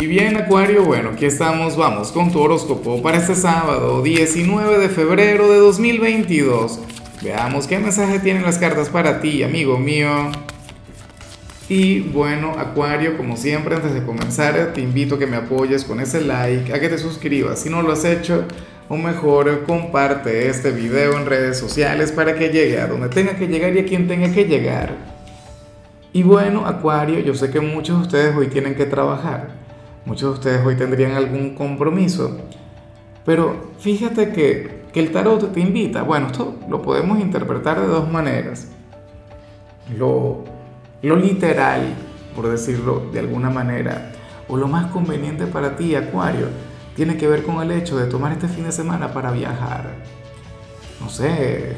Y bien, Acuario, bueno, aquí estamos, vamos con tu horóscopo para este sábado, 19 de febrero de 2022. Veamos qué mensaje tienen las cartas para ti, amigo mío. Y bueno, Acuario, como siempre, antes de comenzar, te invito a que me apoyes con ese like, a que te suscribas si no lo has hecho, o mejor, comparte este video en redes sociales para que llegue a donde tenga que llegar y a quien tenga que llegar. Y bueno, Acuario, yo sé que muchos de ustedes hoy tienen que trabajar Muchos de ustedes hoy tendrían algún compromiso, pero fíjate que, el tarot te invita. Bueno, esto lo podemos interpretar de dos maneras. Lo, lo literal, por decirlo de alguna manera, o lo más conveniente para ti, Acuario, tiene que ver con el hecho de tomar este fin de semana para viajar. No sé,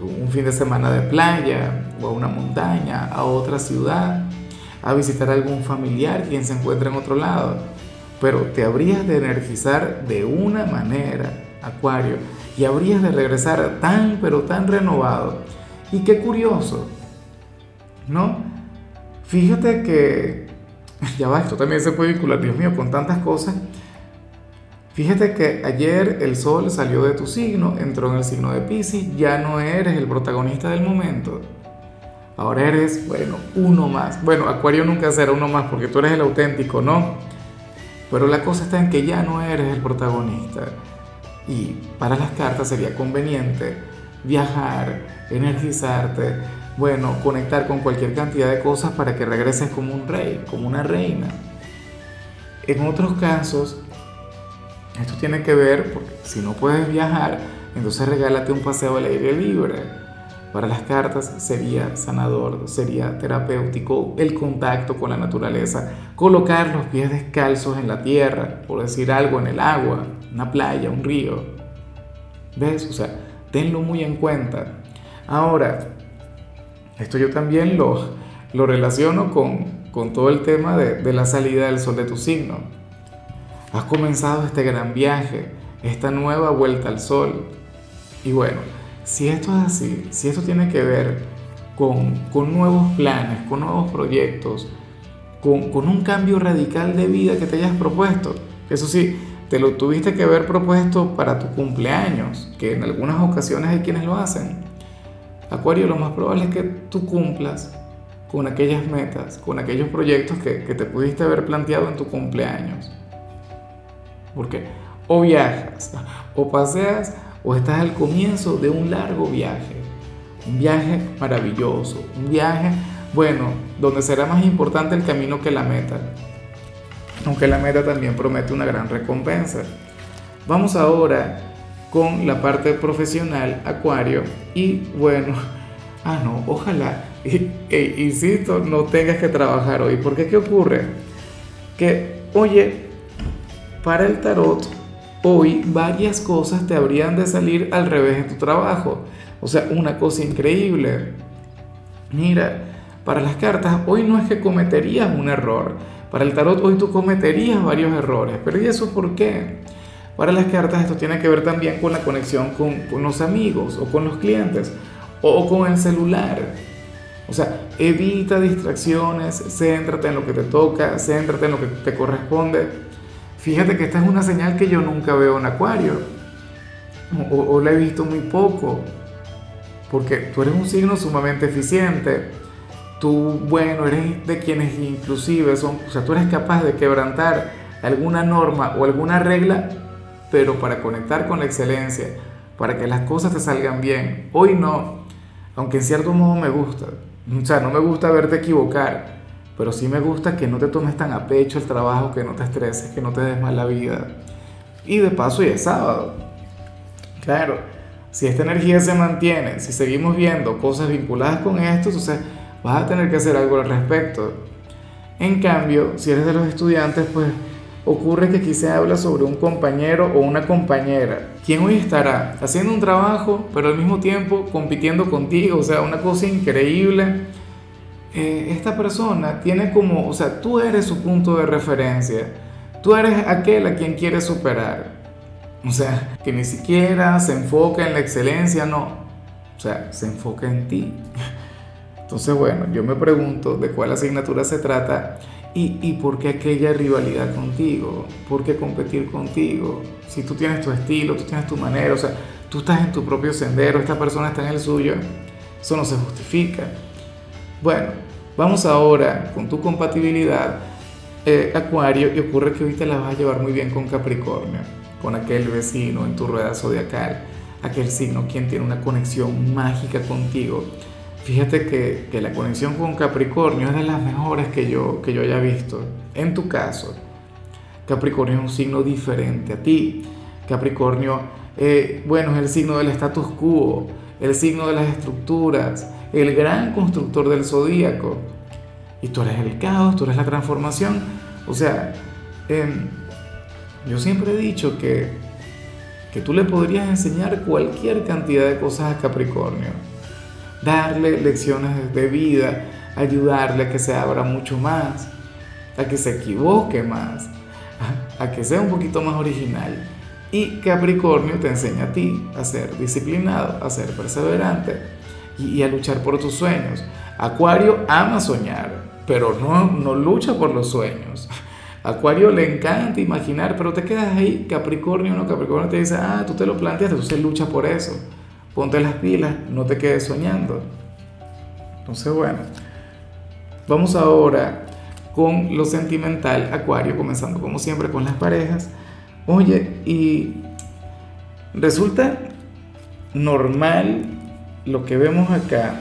un fin de semana de playa o a una montaña, a otra ciudad a visitar algún familiar quien se encuentra en otro lado, pero te habrías de energizar de una manera, Acuario, y habrías de regresar tan, pero tan renovado. Y qué curioso, ¿no? Fíjate que, ya va, esto también se puede vincular, Dios mío, con tantas cosas. Fíjate que ayer el sol salió de tu signo, entró en el signo de Pisces, ya no eres el protagonista del momento. Ahora eres, bueno, uno más. Bueno, Acuario nunca será uno más porque tú eres el auténtico, ¿no? Pero la cosa está en que ya no eres el protagonista. Y para las cartas sería conveniente viajar, energizarte, bueno, conectar con cualquier cantidad de cosas para que regreses como un rey, como una reina. En otros casos, esto tiene que ver, porque si no puedes viajar, entonces regálate un paseo al aire libre para las cartas sería sanador, sería terapéutico el contacto con la naturaleza, colocar los pies descalzos en la tierra, por decir algo, en el agua, una playa, un río. ¿Ves? O sea, tenlo muy en cuenta. Ahora, esto yo también lo, lo relaciono con, con todo el tema de, de la salida del sol de tu signo. Has comenzado este gran viaje, esta nueva vuelta al sol. Y bueno, si esto es así, si esto tiene que ver con, nuevos planes, con nuevos proyectos, con, con, un cambio radical de vida que te hayas propuesto, eso sí, te lo tuviste que haber propuesto para tu cumpleaños, que en algunas ocasiones hay quienes lo hacen. Acuario, lo más probable es que tú cumplas con aquellas metas, con aquellos proyectos que, que te pudiste haber planteado en tu cumpleaños. Porque o viajas, o paseas, o estás al comienzo de un largo viaje, un viaje maravilloso, un viaje, bueno, donde será más importante el camino que la meta, aunque la meta también promete una gran recompensa. Vamos ahora con la parte profesional, Acuario, y bueno, ah no, ojalá, e, insisto, no tengas que trabajar hoy, porque ¿qué ocurre? Que, oye, para el tarot, hoy varias cosas te habrían de salir al revés en tu trabajo. O sea, una cosa increíble. Mira, para las cartas, hoy no es que cometerías un error. Para el tarot, hoy tú cometerías varios errores. Pero ¿y eso por qué? Para las cartas, esto tiene que ver también con la conexión con, los amigos o con los clientes o, con el celular. O sea, evita distracciones, céntrate en lo que te toca, céntrate en lo que te corresponde Fíjate que esta es una señal que yo nunca veo en Acuario, o, la he visto muy poco, porque tú eres un signo sumamente eficiente, tú, bueno, eres de quienes inclusive son, o sea, tú eres capaz de quebrantar alguna norma o alguna regla, pero para conectar con la excelencia, para que las cosas te salgan bien. Hoy no, aunque en cierto modo me gusta, o sea, no me gusta verte equivocar, pero sí me gusta que no te tomes tan a pecho el trabajo, que no te estreses, que no te des mal la vida. Y de paso, ya es sábado. Claro, si esta energía se mantiene, si seguimos viendo cosas vinculadas con esto, entonces vas a tener que hacer algo al respecto. En cambio, si eres de los estudiantes, pues ocurre que aquí se habla sobre un compañero o una compañera, quien hoy estará haciendo un trabajo, pero al mismo tiempo compitiendo contigo, o sea, una cosa increíble eh, esta persona tiene como, o sea, tú eres su punto de referencia, tú eres aquel a quien quiere superar. O sea, que ni siquiera se enfoca en la excelencia, no. O sea, se enfoca en ti. Entonces, bueno, yo me pregunto de cuál asignatura se trata ¿Y, ¿Y por qué aquella rivalidad contigo? ¿Por qué competir contigo? Si tú tienes tu estilo, tú tienes tu manera, o sea, tú estás en tu propio sendero, esta persona está en el suyo, eso no se justifica. Bueno, vamos ahora con tu compatibilidad, eh, Acuario, y ocurre que te la vas a llevar muy bien con Capricornio, con aquel vecino en tu rueda zodiacal, aquel signo quien tiene una conexión mágica contigo Fíjate que, que, la conexión con Capricornio es de las mejores que yo, que yo haya visto. En tu caso, Capricornio es un signo diferente a ti. Capricornio, eh, bueno, es el signo del status quo, el signo de las estructuras, el gran constructor del zodíaco. Y tú eres el caos, tú eres la transformación. O sea, eh, yo siempre he dicho que, que tú le podrías enseñar cualquier cantidad de cosas a Capricornio darle lecciones de vida, ayudarle a que se abra mucho más, a que se equivoque más, a que sea un poquito más original. Y Capricornio te enseña a ti a ser disciplinado, a ser perseverante y, a luchar por tus sueños. Acuario ama soñar, pero no, no lucha por los sueños. Acuario le encanta imaginar, pero te quedas ahí. Capricornio no, Capricornio te dice, ah, tú te lo planteas, entonces lucha por eso ponte las pilas, no te quedes soñando. Entonces, bueno, vamos ahora con lo sentimental, Acuario, comenzando como siempre con las parejas. Oye, y resulta normal lo que vemos acá,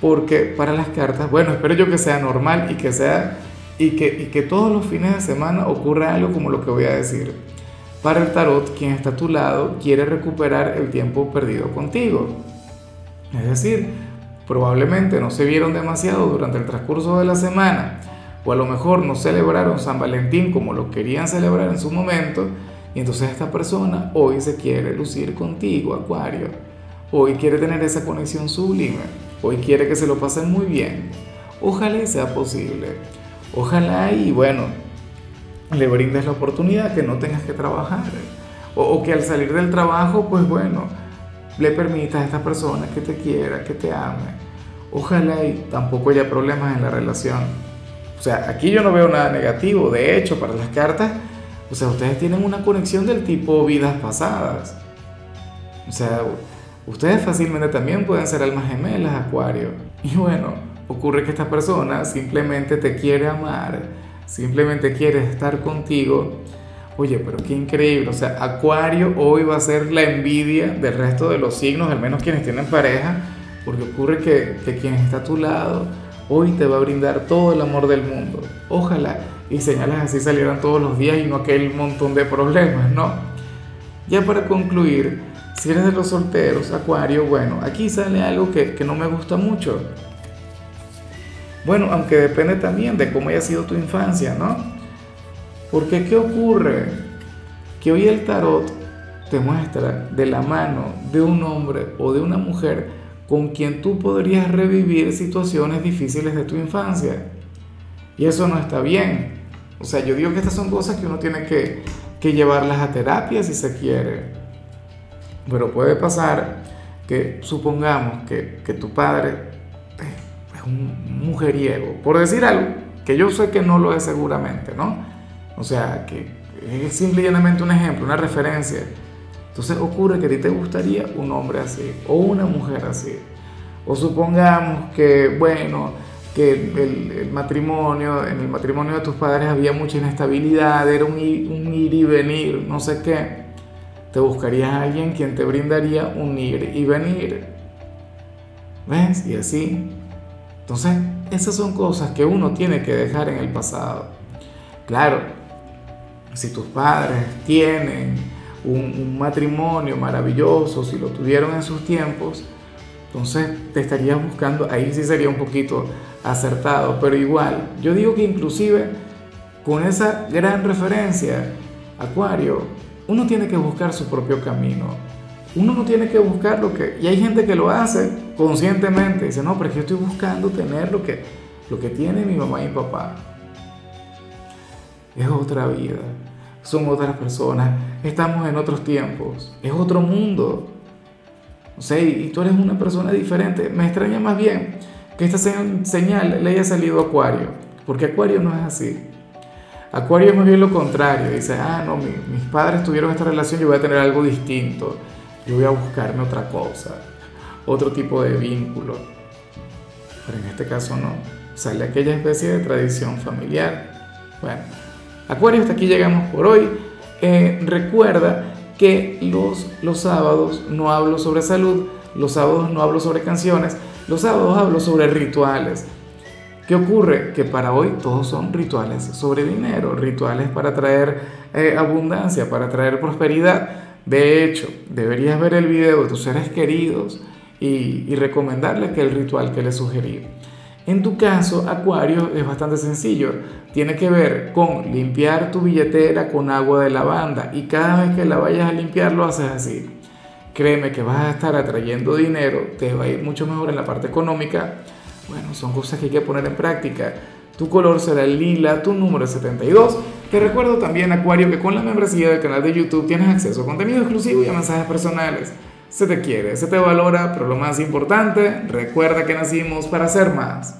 porque para las cartas, bueno, espero yo que sea normal y que sea y que, y que todos los fines de semana ocurra algo como lo que voy a decir. Para el tarot, quien está a tu lado quiere recuperar el tiempo perdido contigo. Es decir, probablemente no se vieron demasiado durante el transcurso de la semana, o a lo mejor no celebraron San Valentín como lo querían celebrar en su momento, y entonces esta persona hoy se quiere lucir contigo, Acuario. Hoy quiere tener esa conexión sublime, hoy quiere que se lo pasen muy bien. Ojalá sea posible. Ojalá y bueno, le brindes la oportunidad que no tengas que trabajar. O, que al salir del trabajo, pues bueno, le permitas a esta persona que te quiera, que te ame. Ojalá y tampoco haya problemas en la relación. O sea, aquí yo no veo nada negativo. De hecho, para las cartas, o sea, ustedes tienen una conexión del tipo vidas pasadas. O sea, ustedes fácilmente también pueden ser almas gemelas, Acuario. Y bueno, ocurre que esta persona simplemente te quiere amar simplemente quiere estar contigo, oye, pero qué increíble, o sea, Acuario hoy va a ser la envidia del resto de los signos, al menos quienes tienen pareja, porque ocurre que, que quien está a tu lado hoy te va a brindar todo el amor del mundo. Ojalá y señales así salieran todos los días y no aquel montón de problemas, ¿no? Ya para concluir, si eres de los solteros, Acuario, bueno, aquí sale algo que, que no me gusta mucho. Bueno, aunque depende también de cómo haya sido tu infancia, ¿no? Porque ¿qué ocurre? Que hoy el tarot te muestra de la mano de un hombre o de una mujer con quien tú podrías revivir situaciones difíciles de tu infancia. Y eso no está bien. O sea, yo digo que estas son cosas que uno tiene que, que llevarlas a terapia si se quiere. Pero puede pasar que supongamos que, que tu padre un mujeriego, por decir algo, que yo sé que no lo es seguramente, ¿no? O sea, que es simple y llanamente un ejemplo, una referencia. Entonces ocurre que a ti te gustaría un hombre así o una mujer así. O supongamos que, bueno, que el, matrimonio, en el matrimonio de tus padres había mucha inestabilidad, era un, un ir y venir, no sé qué. Te buscarías a alguien quien te brindaría un ir y venir. ¿Ves? Y así entonces, esas son cosas que uno tiene que dejar en el pasado. Claro, si tus padres tienen un, matrimonio maravilloso, si lo tuvieron en sus tiempos, entonces te estarías buscando, ahí sí sería un poquito acertado, pero igual, yo digo que inclusive con esa gran referencia, Acuario, uno tiene que buscar su propio camino. Uno no tiene que buscar lo que... Y hay gente que lo hace conscientemente. Dice, no, pero yo estoy buscando tener lo que, lo que tiene mi mamá y mi papá. Es otra vida. Son otras personas. Estamos en otros tiempos. Es otro mundo. O sea, y tú eres una persona diferente. Me extraña más bien que esta señal le haya salido Acuario. porque Acuario no es así. Acuario es más bien lo contrario, dice, ah, no, mis padres tuvieron esta relación, yo voy a tener algo distinto, yo voy a buscarme otra cosa, otro tipo de vínculo. Pero en este caso no, sale aquella especie de tradición familiar. Bueno, Acuario, hasta aquí llegamos por hoy. Eh, recuerda que los, los sábados no hablo sobre salud, los sábados no hablo sobre canciones, los sábados hablo sobre rituales. ¿Qué ocurre? Que para hoy todos son rituales sobre dinero, rituales para traer eh, abundancia, para traer prosperidad. De hecho, deberías ver el video de tus seres queridos y, y recomendarles que el ritual que les sugerí. En tu caso, Acuario, es bastante sencillo. Tiene que ver con limpiar tu billetera con agua de lavanda y cada vez que la vayas a limpiar lo haces así. Créeme que vas a estar atrayendo dinero, te va a ir mucho mejor en la parte económica bueno, son cosas que hay que poner en práctica. Tu color será el lila, tu número es 72. Te recuerdo también, Acuario, que con la membresía del canal de YouTube tienes acceso a contenido exclusivo y a mensajes personales. Se te quiere, se te valora, pero lo más importante, recuerda que nacimos para ser más.